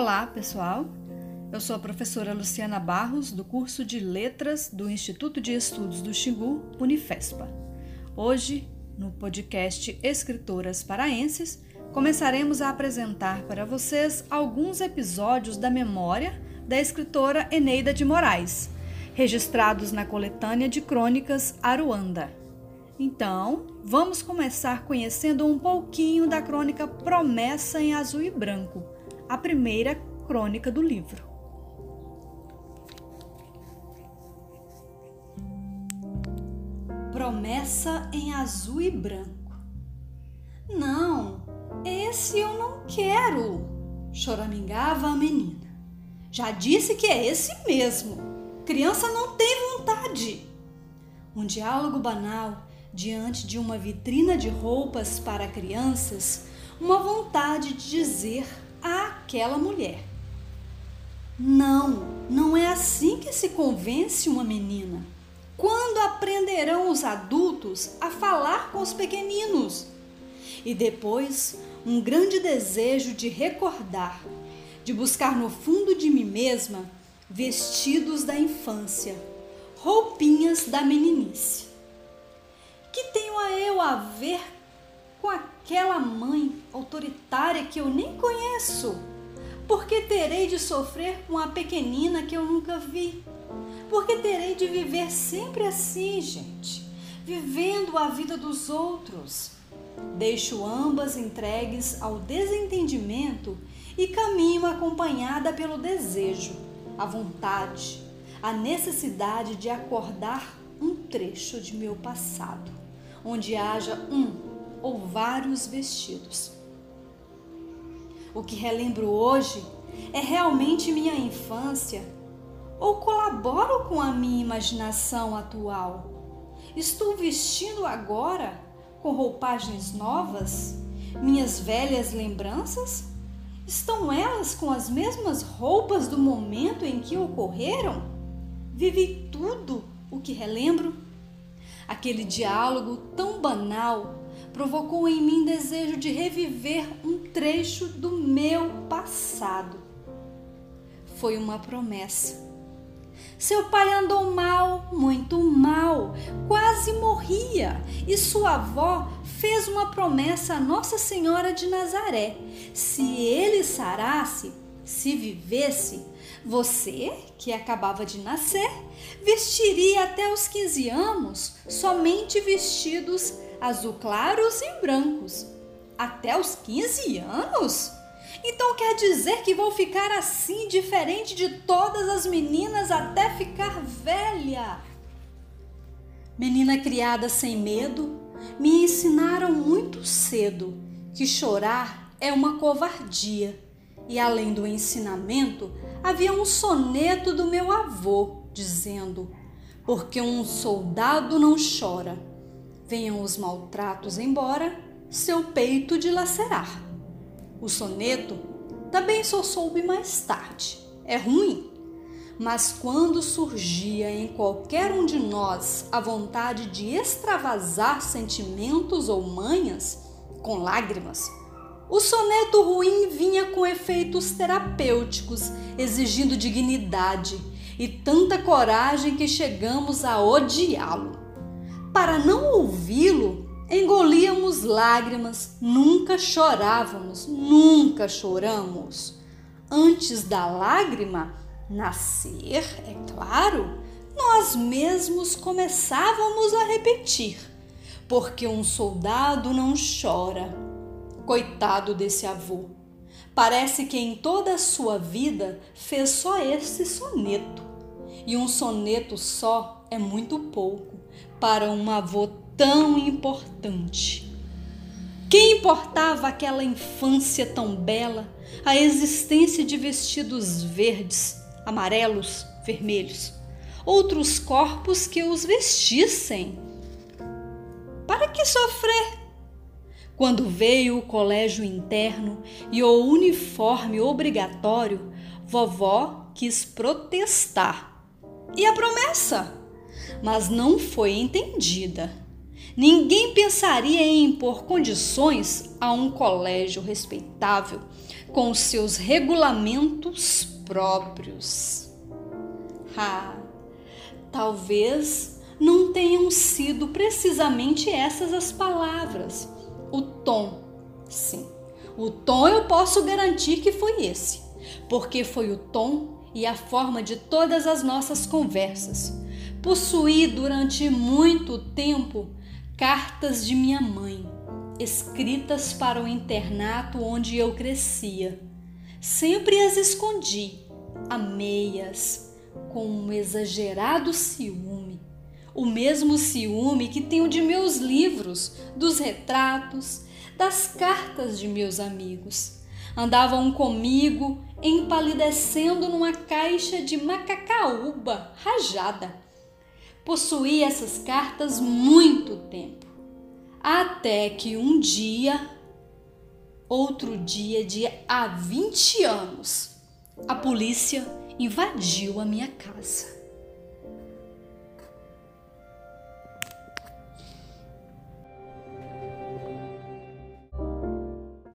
Olá, pessoal. Eu sou a professora Luciana Barros, do curso de Letras do Instituto de Estudos do Xingu, Unifespa. Hoje, no podcast Escritoras Paraenses, começaremos a apresentar para vocês alguns episódios da memória da escritora Eneida de Moraes, registrados na coletânea de crônicas Aruanda. Então, vamos começar conhecendo um pouquinho da crônica Promessa em Azul e Branco, a primeira crônica do livro. Promessa em azul e branco. Não, esse eu não quero, choramingava a menina. Já disse que é esse mesmo. Criança não tem vontade. Um diálogo banal diante de uma vitrina de roupas para crianças, uma vontade de dizer àquela mulher: Não, não é assim que se convence uma menina. Quando aprenderão os adultos a falar com os pequeninos? E depois, um grande desejo de recordar, de buscar no fundo de mim mesma vestidos da infância, roupinhas da meninice. Que tenho a eu a ver com aquela mãe autoritária que eu nem conheço? Porque terei de sofrer com a pequenina que eu nunca vi? Porque terei de viver sempre assim, gente, vivendo a vida dos outros? Deixo ambas entregues ao desentendimento e caminho acompanhada pelo desejo, a vontade, a necessidade de acordar um trecho de meu passado, onde haja um ou vários vestidos. O que relembro hoje é realmente minha infância ou colaboro com a minha imaginação atual? Estou vestindo agora com roupagens novas minhas velhas lembranças? Estão elas com as mesmas roupas do momento em que ocorreram? Vivi tudo o que relembro? Aquele diálogo tão banal provocou em mim desejo de reviver um trecho do meu passado. Foi uma promessa. Seu pai andou mal, muito mal, quase morria, e sua avó fez uma promessa a Nossa Senhora de Nazaré: se ele sarasse, se vivesse, você, que acabava de nascer, vestiria até os 15 anos somente vestidos azul claros e brancos. Até os 15 anos? Então quer dizer que vou ficar assim, diferente de todas as meninas até ficar velha? Menina criada sem medo, me ensinaram muito cedo que chorar é uma covardia. E além do ensinamento, havia um soneto do meu avô dizendo: Porque um soldado não chora, venham os maltratos embora, seu peito dilacerar. O soneto também só soube mais tarde. É ruim, mas quando surgia em qualquer um de nós a vontade de extravasar sentimentos ou manhas com lágrimas, o soneto ruim vinha com efeitos terapêuticos, exigindo dignidade e tanta coragem que chegamos a odiá-lo. Para não ouvi-lo, engolíamos lágrimas, nunca chorávamos, nunca choramos. Antes da lágrima nascer, é claro, nós mesmos começávamos a repetir: porque um soldado não chora. Coitado desse avô. Parece que em toda a sua vida fez só esse soneto. E um soneto só é muito pouco para um avô tão importante. Quem importava aquela infância tão bela, a existência de vestidos verdes, amarelos, vermelhos, outros corpos que os vestissem? Para que sofrer? Quando veio o colégio interno e o uniforme obrigatório, vovó quis protestar. E a promessa? mas não foi entendida. ninguém pensaria em impor condições a um colégio respeitável com seus regulamentos próprios. Ah, talvez não tenham sido precisamente essas as palavras. O tom, sim. O tom eu posso garantir que foi esse, porque foi o tom e a forma de todas as nossas conversas. Possuí durante muito tempo cartas de minha mãe, escritas para o internato onde eu crescia. Sempre as escondi, a meias, com um exagerado ciúme. O mesmo ciúme que tenho de meus livros, dos retratos, das cartas de meus amigos. Andavam comigo empalidecendo numa caixa de macacaúba rajada. Possuí essas cartas muito tempo, até que um dia, outro dia de há 20 anos, a polícia invadiu a minha casa.